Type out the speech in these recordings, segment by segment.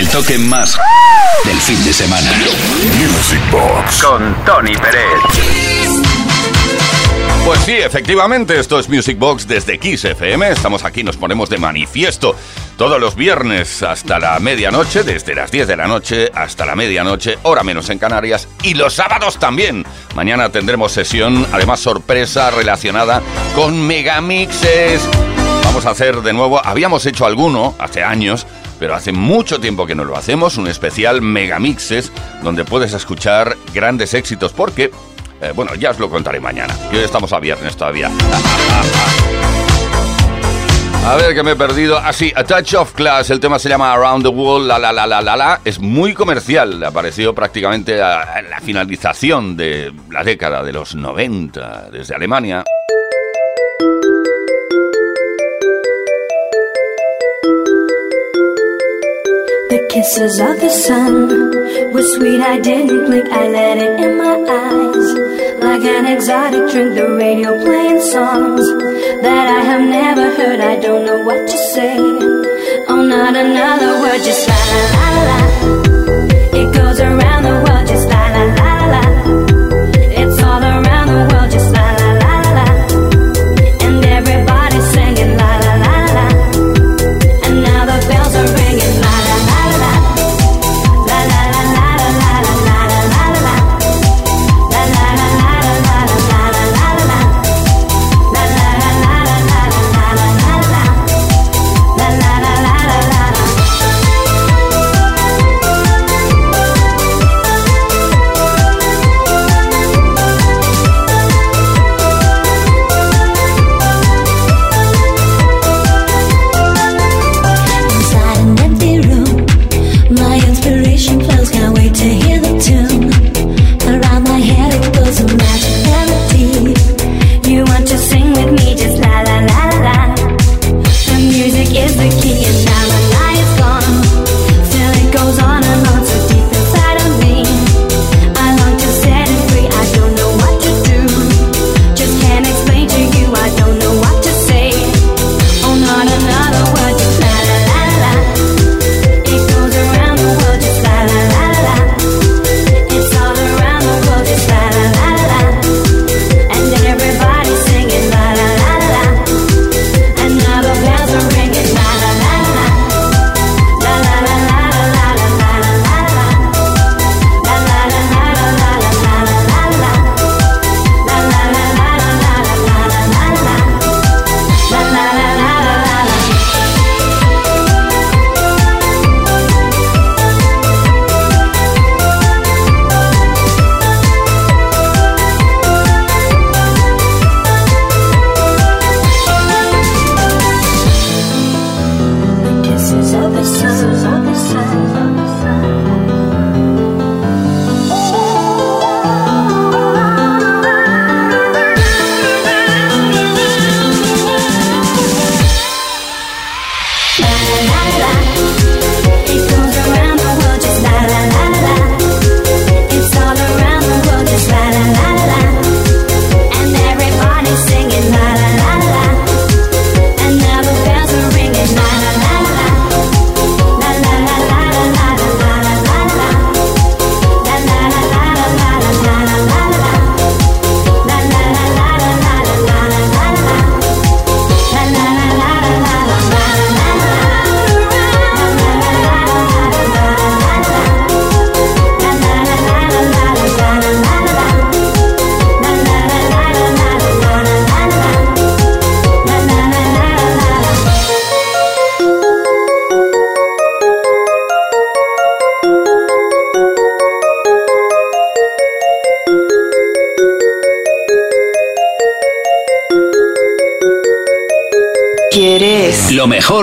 El toque más del fin de semana. Music Box con Tony Pérez. Pues sí, efectivamente, esto es Music Box desde Kiss FM. Estamos aquí, nos ponemos de manifiesto todos los viernes hasta la medianoche, desde las 10 de la noche hasta la medianoche, hora menos en Canarias, y los sábados también. Mañana tendremos sesión, además sorpresa relacionada con megamixes. Vamos a hacer de nuevo, habíamos hecho alguno hace años, pero hace mucho tiempo que no lo hacemos, un especial megamixes donde puedes escuchar grandes éxitos porque eh, bueno, ya os lo contaré mañana. Y hoy estamos a viernes todavía. A ver, que me he perdido. Ah, sí, A Touch of Class. El tema se llama Around the World, la la la la la la. Es muy comercial. Apareció prácticamente la finalización de la década de los 90 desde Alemania. Kisses of the sun were sweet. I didn't blink, I let it in my eyes. Like an exotic drink, the radio playing songs that I have never heard. I don't know what to say. Oh, not another word, just la la la la.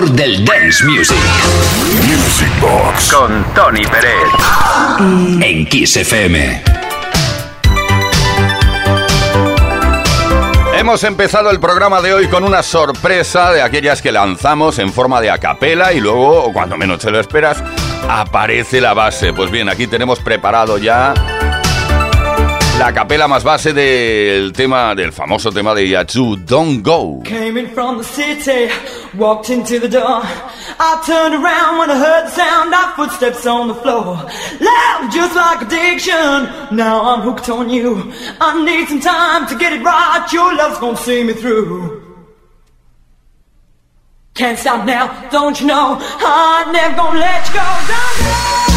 Mejor del dance music. Music Box con Tony Pérez. En Kiss FM. Hemos empezado el programa de hoy con una sorpresa de aquellas que lanzamos en forma de acapela y luego, cuando menos te lo esperas, aparece la base. Pues bien, aquí tenemos preparado ya La capela más base del tema, del famoso tema de Yatsu, Don't Go. Came in from the city, walked into the door. I turned around when I heard the sound of footsteps on the floor. Loud, just like addiction. Now I'm hooked on you. I need some time to get it right. Your love's gonna see me through. Can't stop now, don't you know? I'm never gonna let you go. Don't go.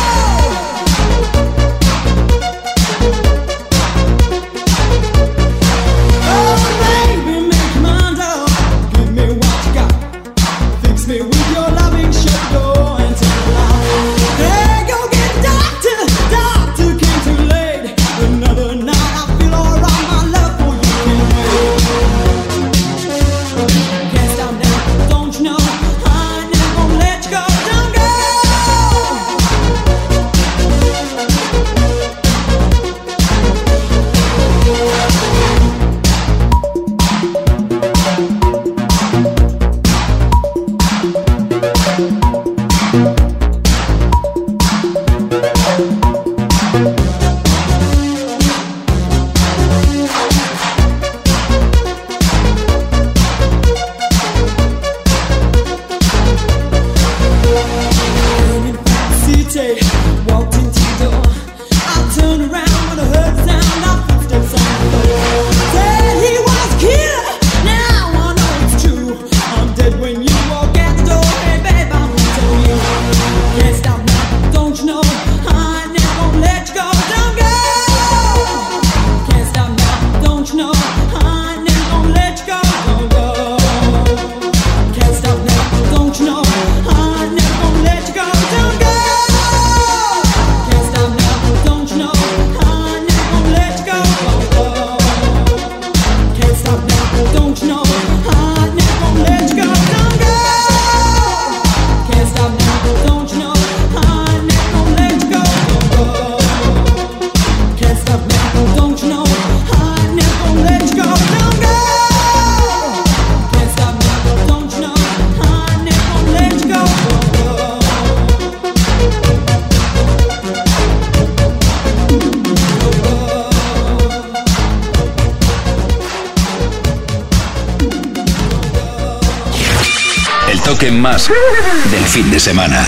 Más del fin de semana.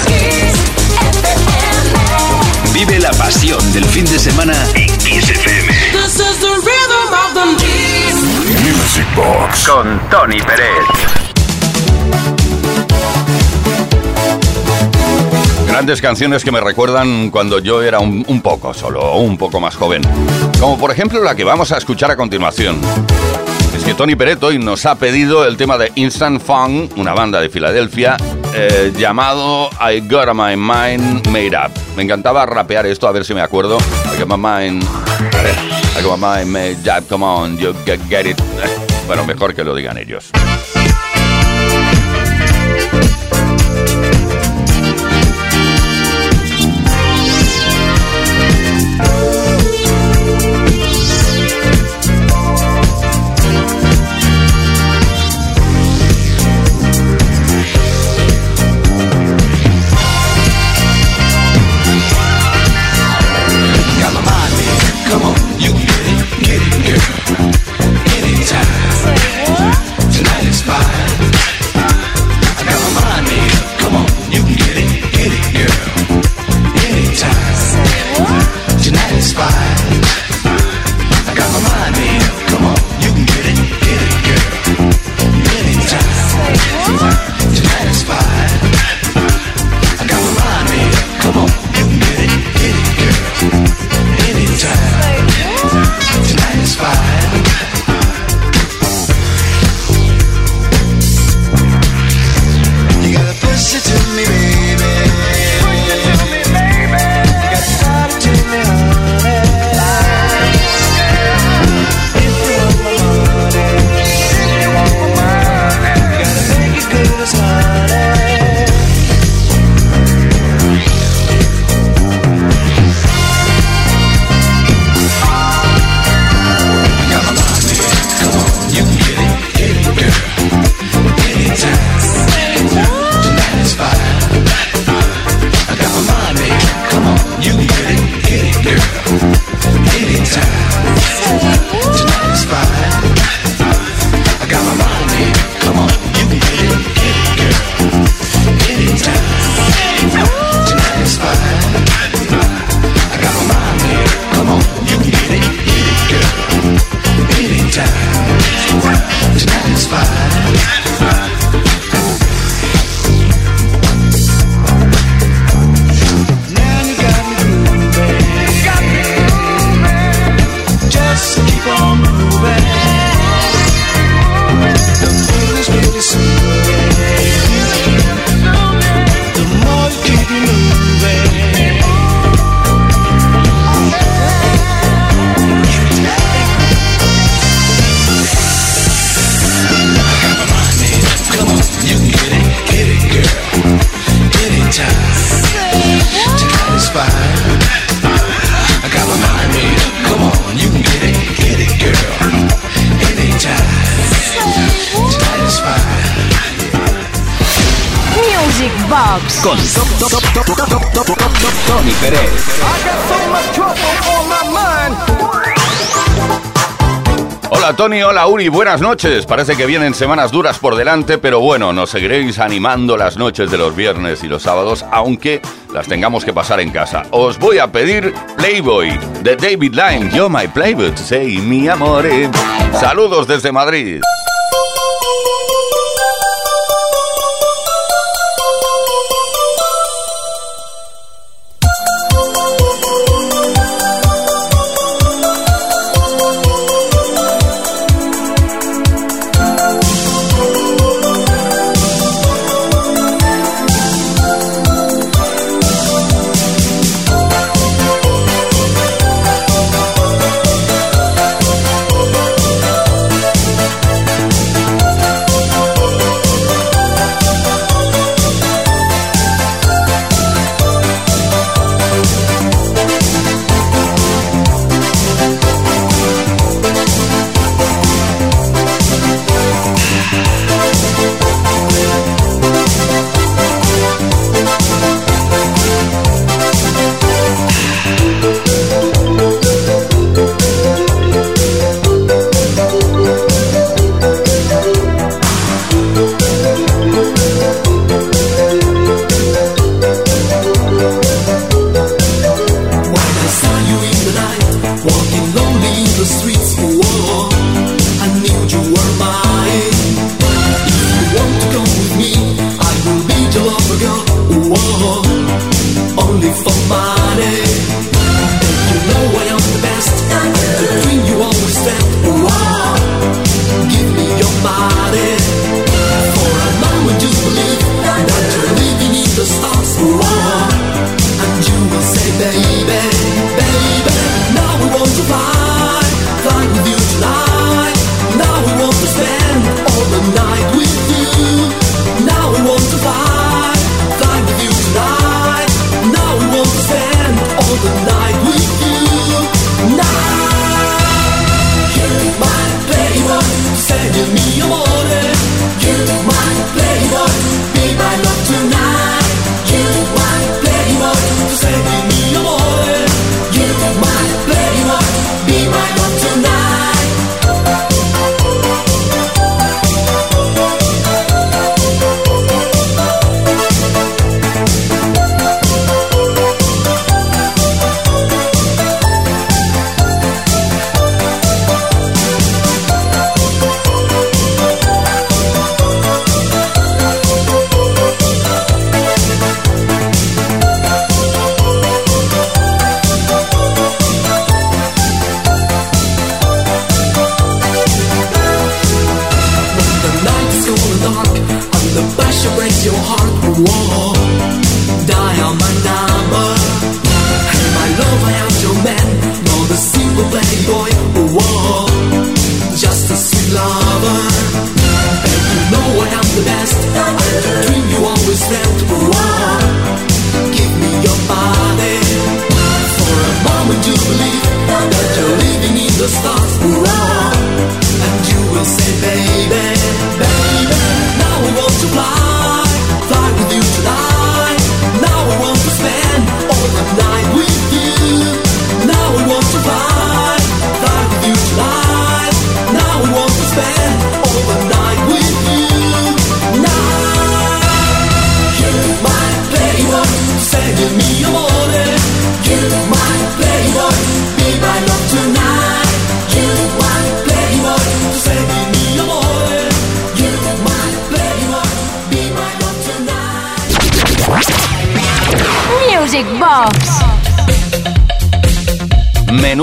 Vive la pasión del fin de semana en Kiss FM. Music Box con Tony Pérez. Grandes canciones que me recuerdan cuando yo era un, un poco solo, un poco más joven. Como por ejemplo la que vamos a escuchar a continuación que Tony Peret hoy nos ha pedido el tema de Instant Fun, una banda de Filadelfia, eh, llamado I Got My Mind Made Up. Me encantaba rapear esto, a ver si me acuerdo. I got my mind, I got my mind made up, come on, you get it. Bueno, mejor que lo digan ellos. Tony, hola Uri, buenas noches. Parece que vienen semanas duras por delante, pero bueno, nos seguiréis animando las noches de los viernes y los sábados, aunque las tengamos que pasar en casa. Os voy a pedir Playboy de David Lyme. Yo my Playboy, say mi amore. Saludos desde Madrid.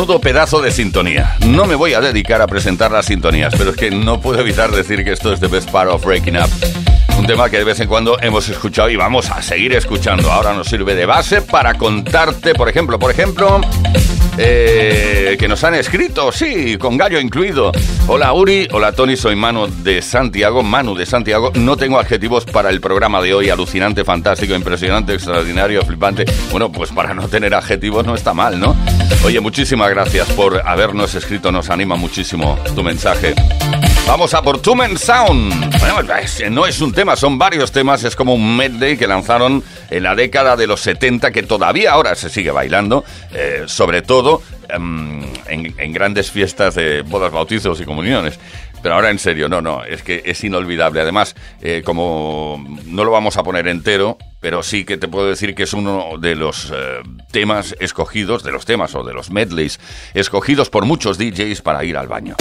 Pedazo de sintonía. No me voy a dedicar a presentar las sintonías, pero es que no puedo evitar decir que esto es The Best Part of Breaking Up. Un tema que de vez en cuando hemos escuchado y vamos a seguir escuchando. Ahora nos sirve de base para contarte, por ejemplo, por ejemplo, eh, que nos han escrito, sí, con gallo incluido. Hola Uri, hola Tony, soy Manu de Santiago, Manu de Santiago. No tengo adjetivos para el programa de hoy, alucinante, fantástico, impresionante, extraordinario, flipante. Bueno, pues para no tener adjetivos no está mal, ¿no? Oye, muchísimas gracias por habernos escrito, nos anima muchísimo tu mensaje. Vamos a por Tumen Sound. Bueno, no es un tema, son varios temas, es como un medley que lanzaron en la década de los 70 que todavía ahora se sigue bailando, eh, sobre todo em, en, grandes fiestas de bodas, bautizos y comuniones. Pero ahora en serio, no, no, es que es inolvidable. Además, eh, como no lo vamos a poner entero, pero sí que te puedo decir que es uno de los eh, temas escogidos, de los temas o de los medleys escogidos por muchos DJs para ir al baño.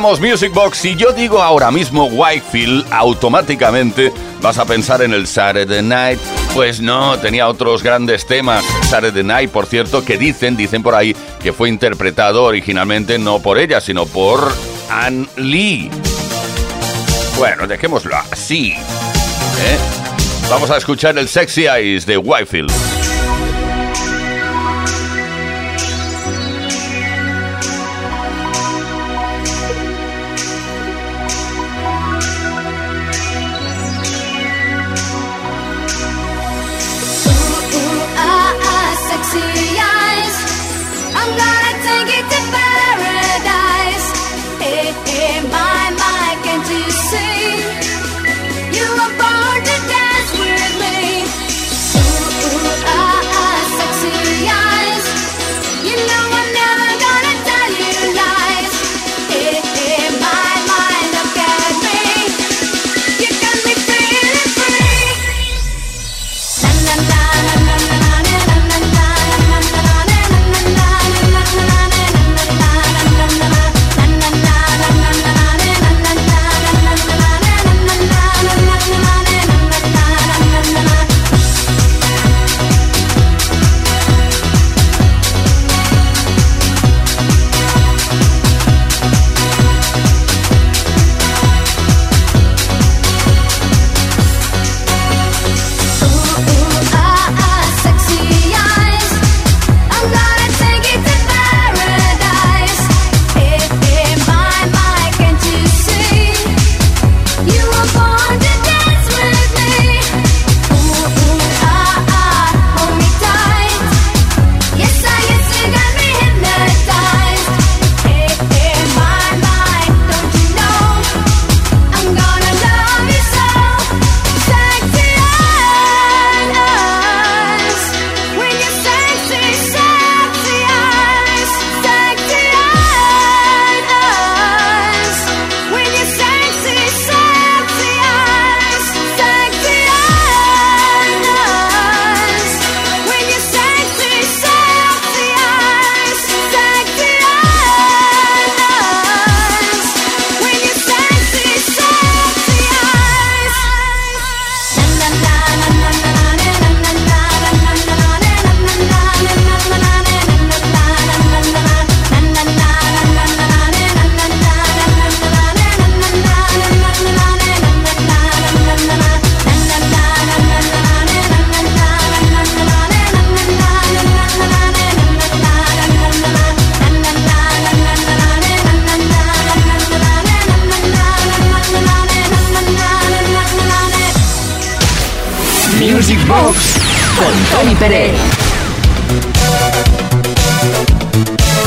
Music Box. Si yo digo ahora mismo Whitefield, automáticamente vas a pensar en el Saturday Night. Pues no, tenía otros grandes temas. Saturday Night, por cierto, que dicen, dicen por ahí, que fue interpretado originalmente no por ella, sino por Ann Lee. Bueno, dejémoslo así. ¿eh? Vamos a escuchar el Sexy Eyes de Whitefield.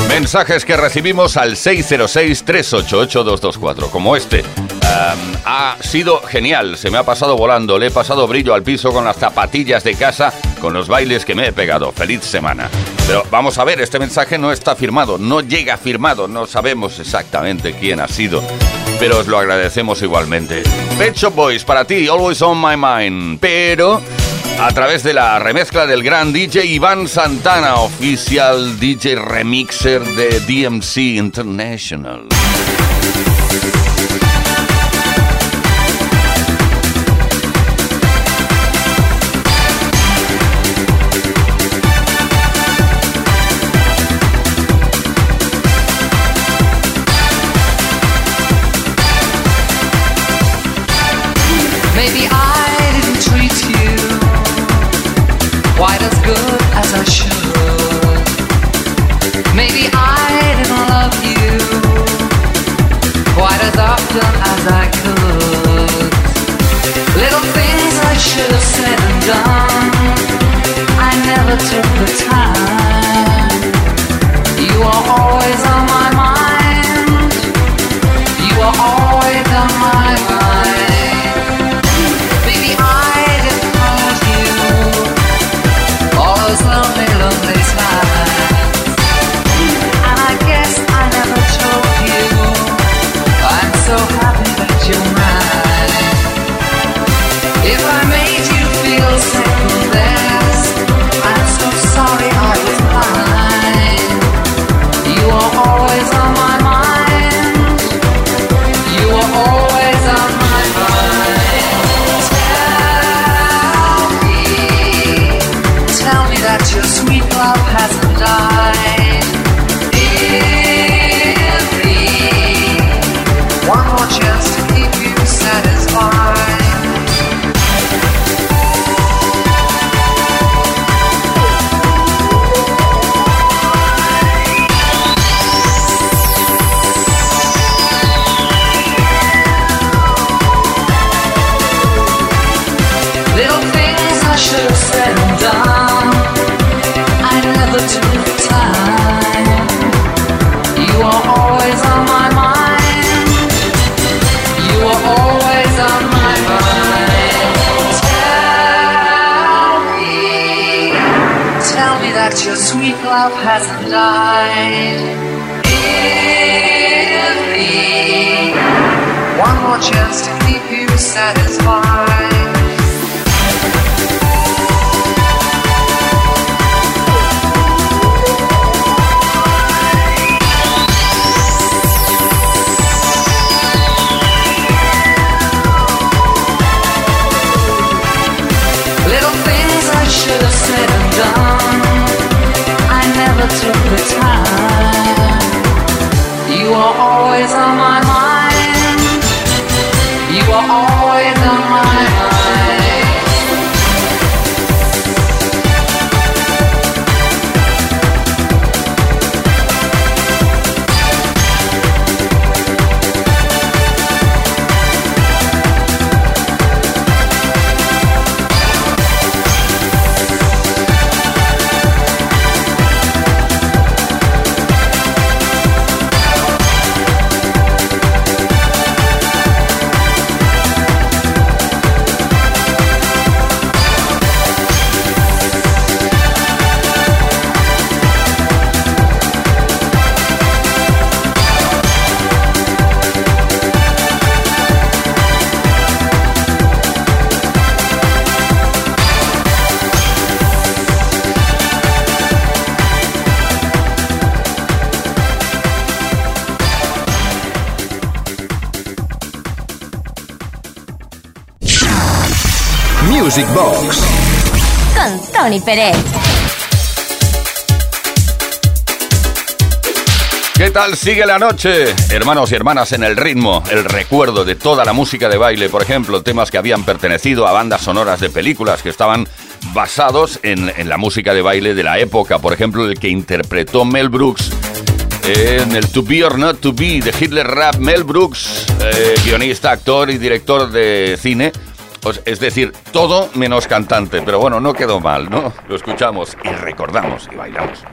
Mensajes que recibimos al 606-388-224, como este. ha sido genial, se me ha pasado volando, le he pasado brillo al piso con las zapatillas de casa, con los bailes que me he pegado. Feliz semana. Pero vamos a ver, este mensaje no está firmado, no llega firmado, no sabemos exactamente quién ha sido, pero os lo agradecemos igualmente. Pet Boys, para ti, always on my mind, pero a través de la remezcla del gran DJ Iván Santana, oficial DJ remixer de DMC International. time far. Music Box con Tony Pérez. ¿Qué tal sigue la noche? Hermanos y hermanas en el ritmo, el recuerdo de toda la música de baile, por ejemplo, temas que habían pertenecido a bandas sonoras de películas que estaban basados en, en la música de baile de la época, por ejemplo, el que interpretó Mel Brooks en el To Be or Not To Be de Hitler Rap, Mel Brooks, eh, guionista, actor y director de cine, es decir, todo menos cantante, pero bueno, no quedó mal, ¿no? Lo escuchamos y recordamos y bailamos.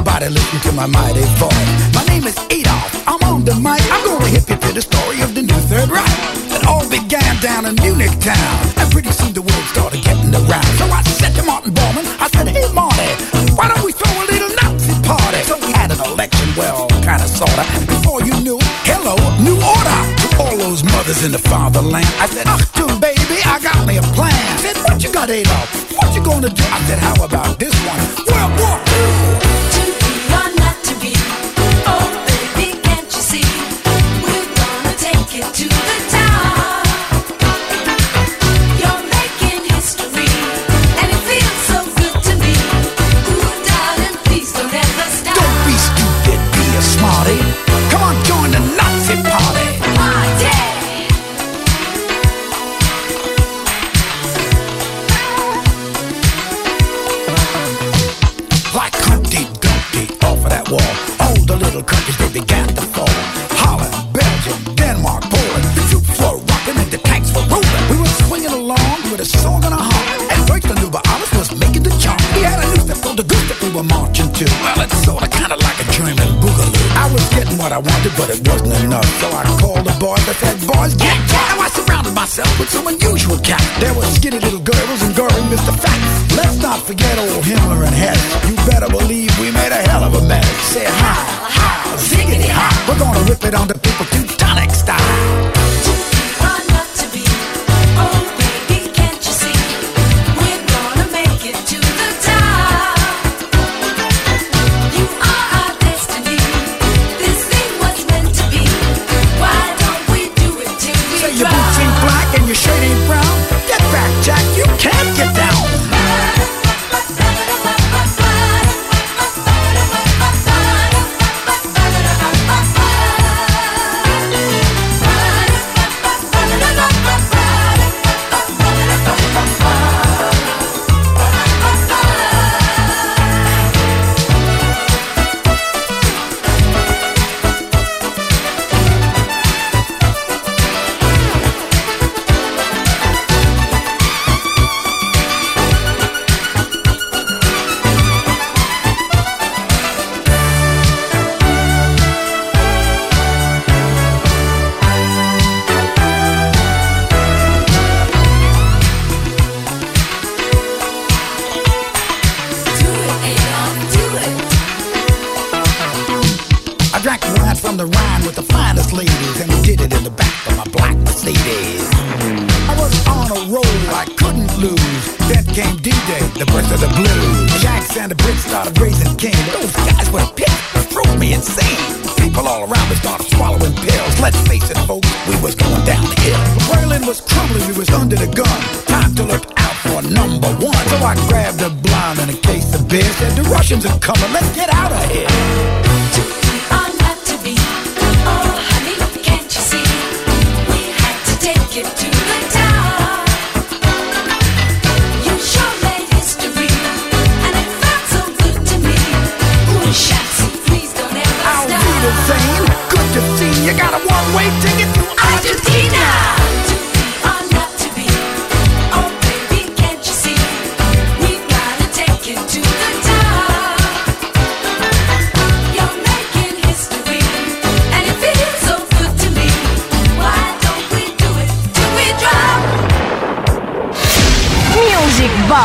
Everybody listened to my mighty voice. My name is Adolf. I'm on the mic. I'm gonna hip you to the story of the new Third Reich. It all began down in Munich town. And pretty soon the word started getting around. So I said to Martin Bormann, I said, hey, Marty, why don't we throw a little Nazi party? So we had an election, well, kinda sorta. Before you knew, hello, new order. To all those mothers in the fatherland. I said, Achtung, baby, I got me a plan. Said, what you got, Adolf? What you gonna do? I said, how about this one? World War II.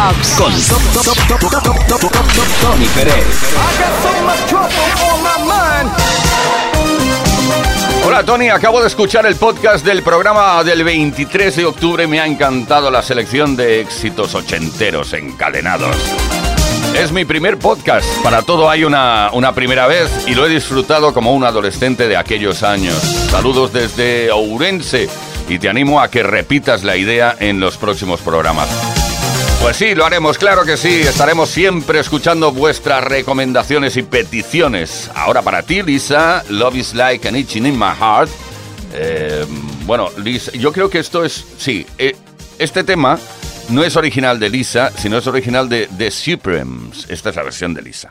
Con Tony Pérez. Hola Tony, acabo de escuchar el podcast del programa del 23 de octubre. Me ha encantado la selección de éxitos ochenteros encadenados. Es mi primer podcast, para todo hay una, una primera vez y lo he disfrutado como un adolescente de aquellos años. Saludos desde Ourense y te animo a que repitas la idea en los próximos programas. Pues sí, lo haremos, claro que sí. Estaremos siempre escuchando vuestras recomendaciones y peticiones. Ahora para ti, Lisa, Love is like an itching in my heart. Eh, bueno, Lisa, yo creo que esto es, sí, eh, este tema no es original de Lisa, sino es original de The Supremes. Esta es la versión de Lisa.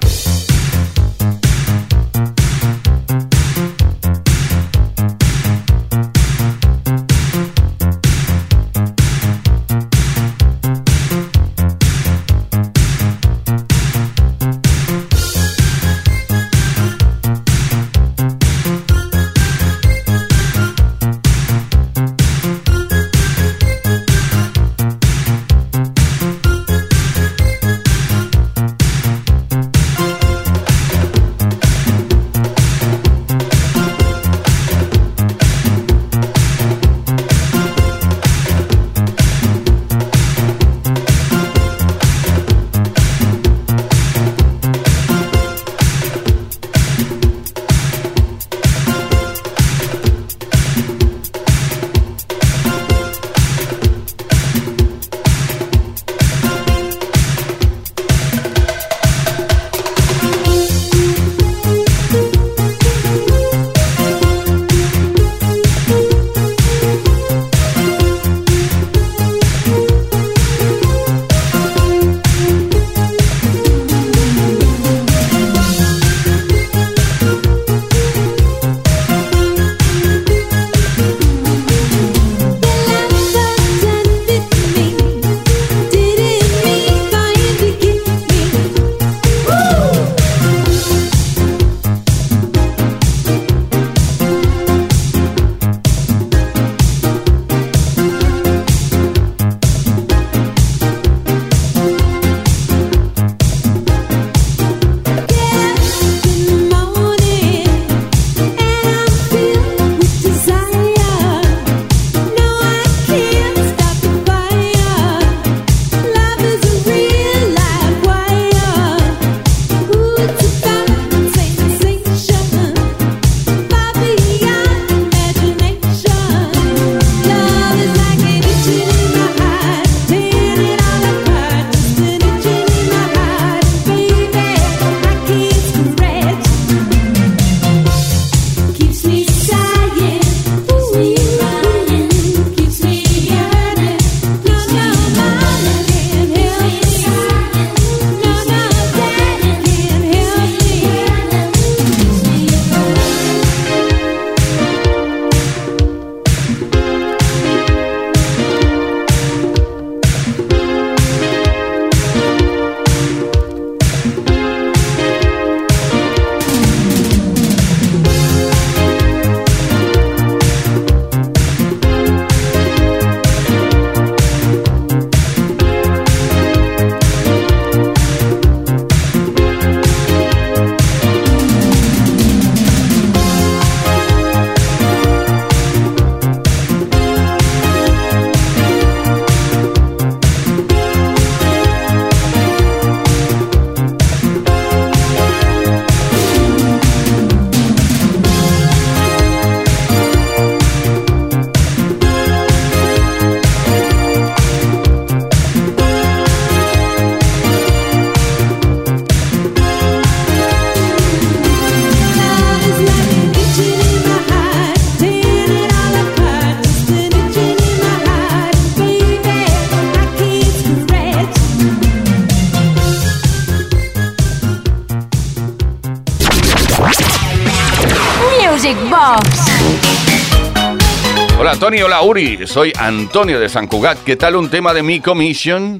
Uri, soy Antonio de San Cugat. ¿Qué tal un tema de mi commission?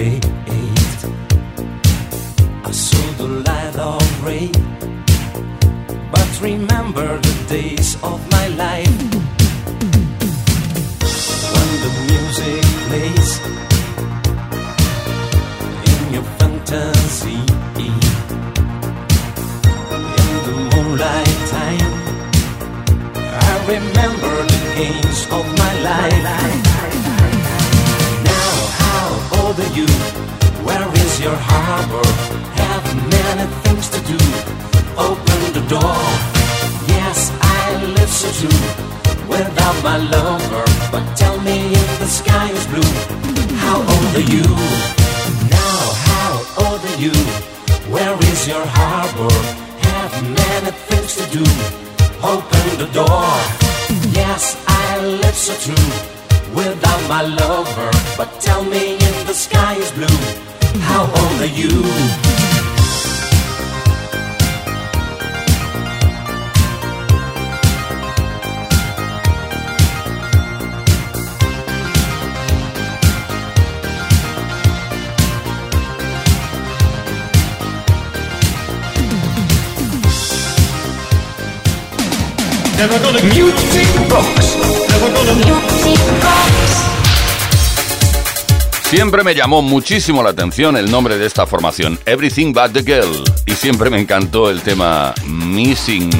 day. Siempre me llamó muchísimo la atención el nombre de esta formación, Everything But the Girl, y siempre me encantó el tema Missing.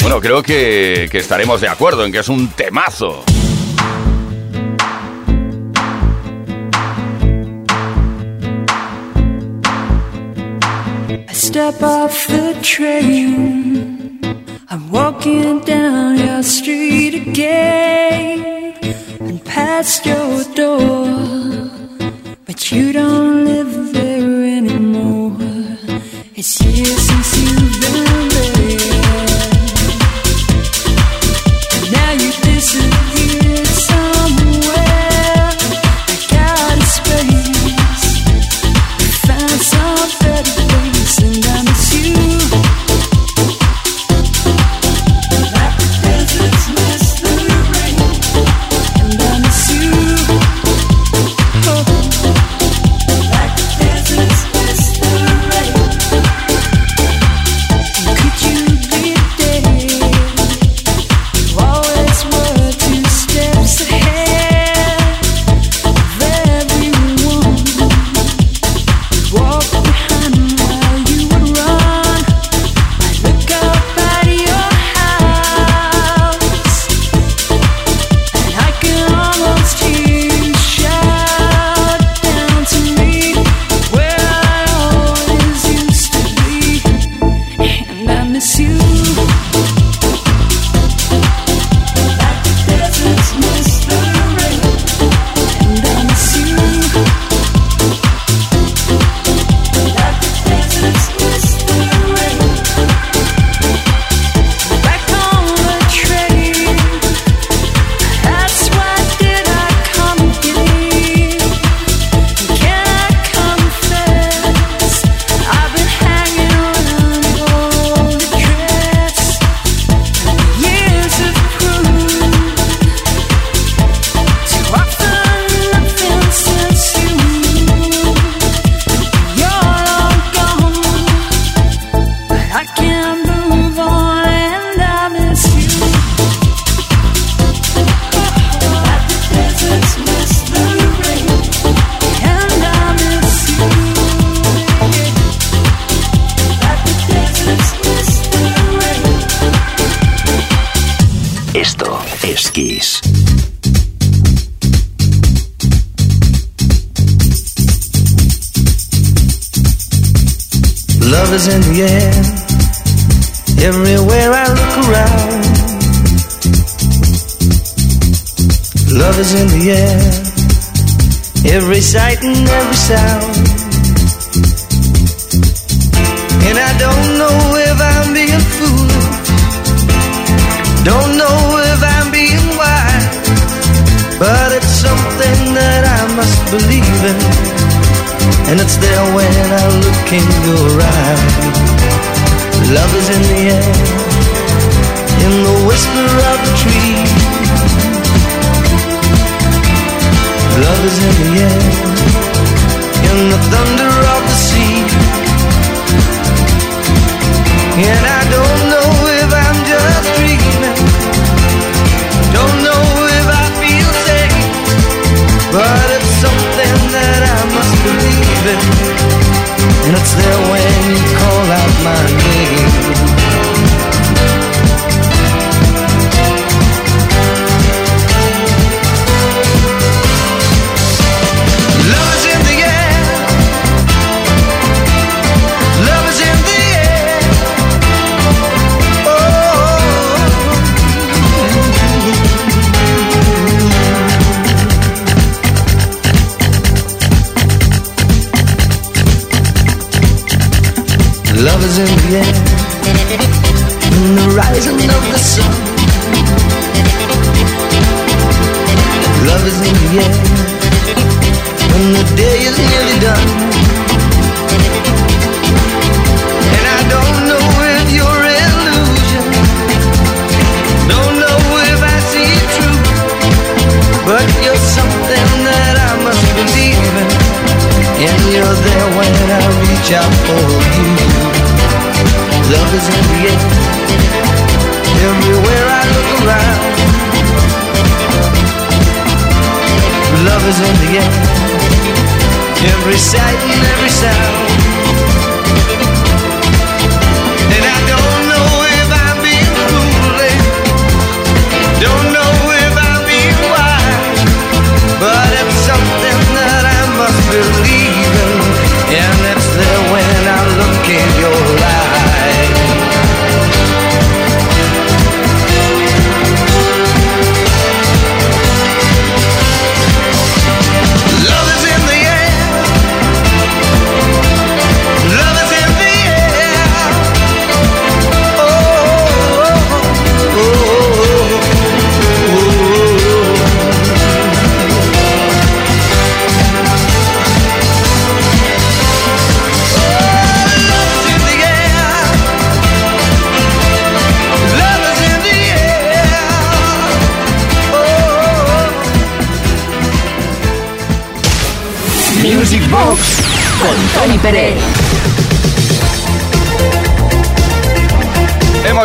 Bueno, creo que, que estaremos de acuerdo en que es un temazo. I step off the train. I'm walking down your street again and past your door. you don't live there anymore. It's years since you've been there.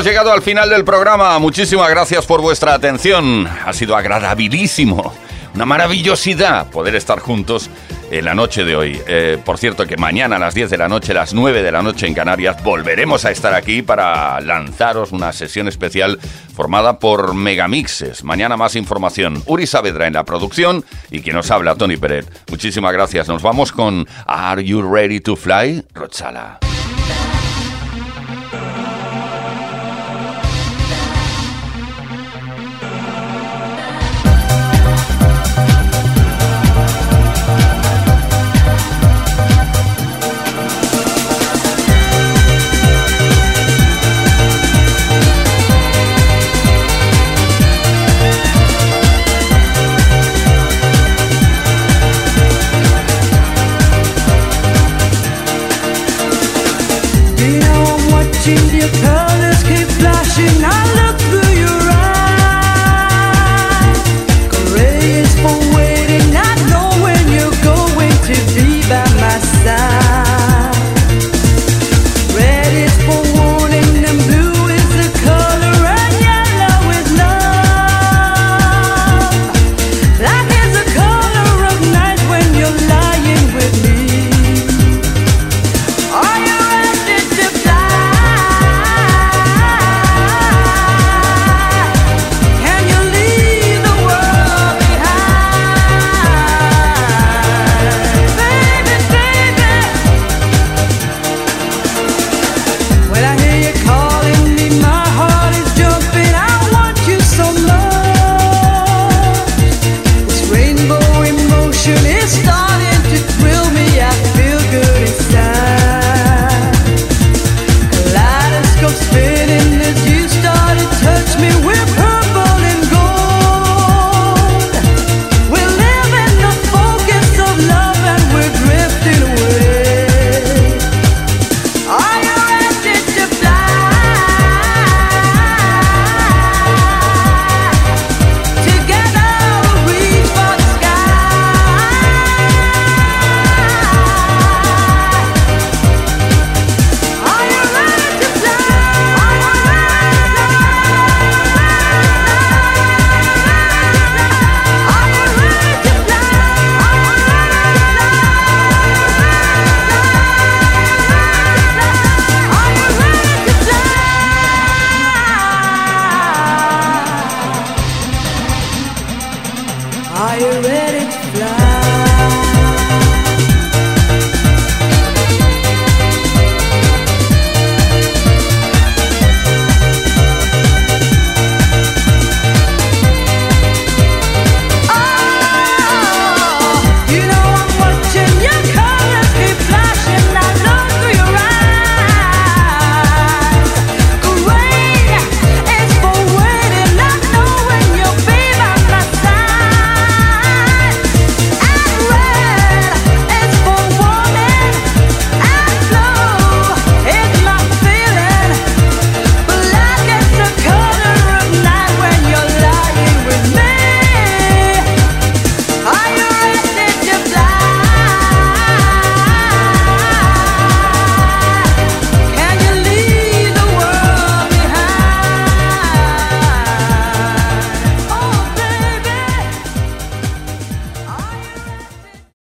Llegado al final del programa. Muchísimas gracias por vuestra atención. Ha sido agradabilísimo. Una maravillosidad poder estar juntos en la noche de hoy. Eh, por cierto, que mañana a las 10 de la noche, las 9 de la noche en Canarias, volveremos a estar aquí para lanzaros una sesión especial formada por megamixes. Mañana más información. Uri Saavedra en la producción y quien nos habla, Tony Pérez. Muchísimas gracias. Nos vamos con Are You Ready to Fly? Rotsala.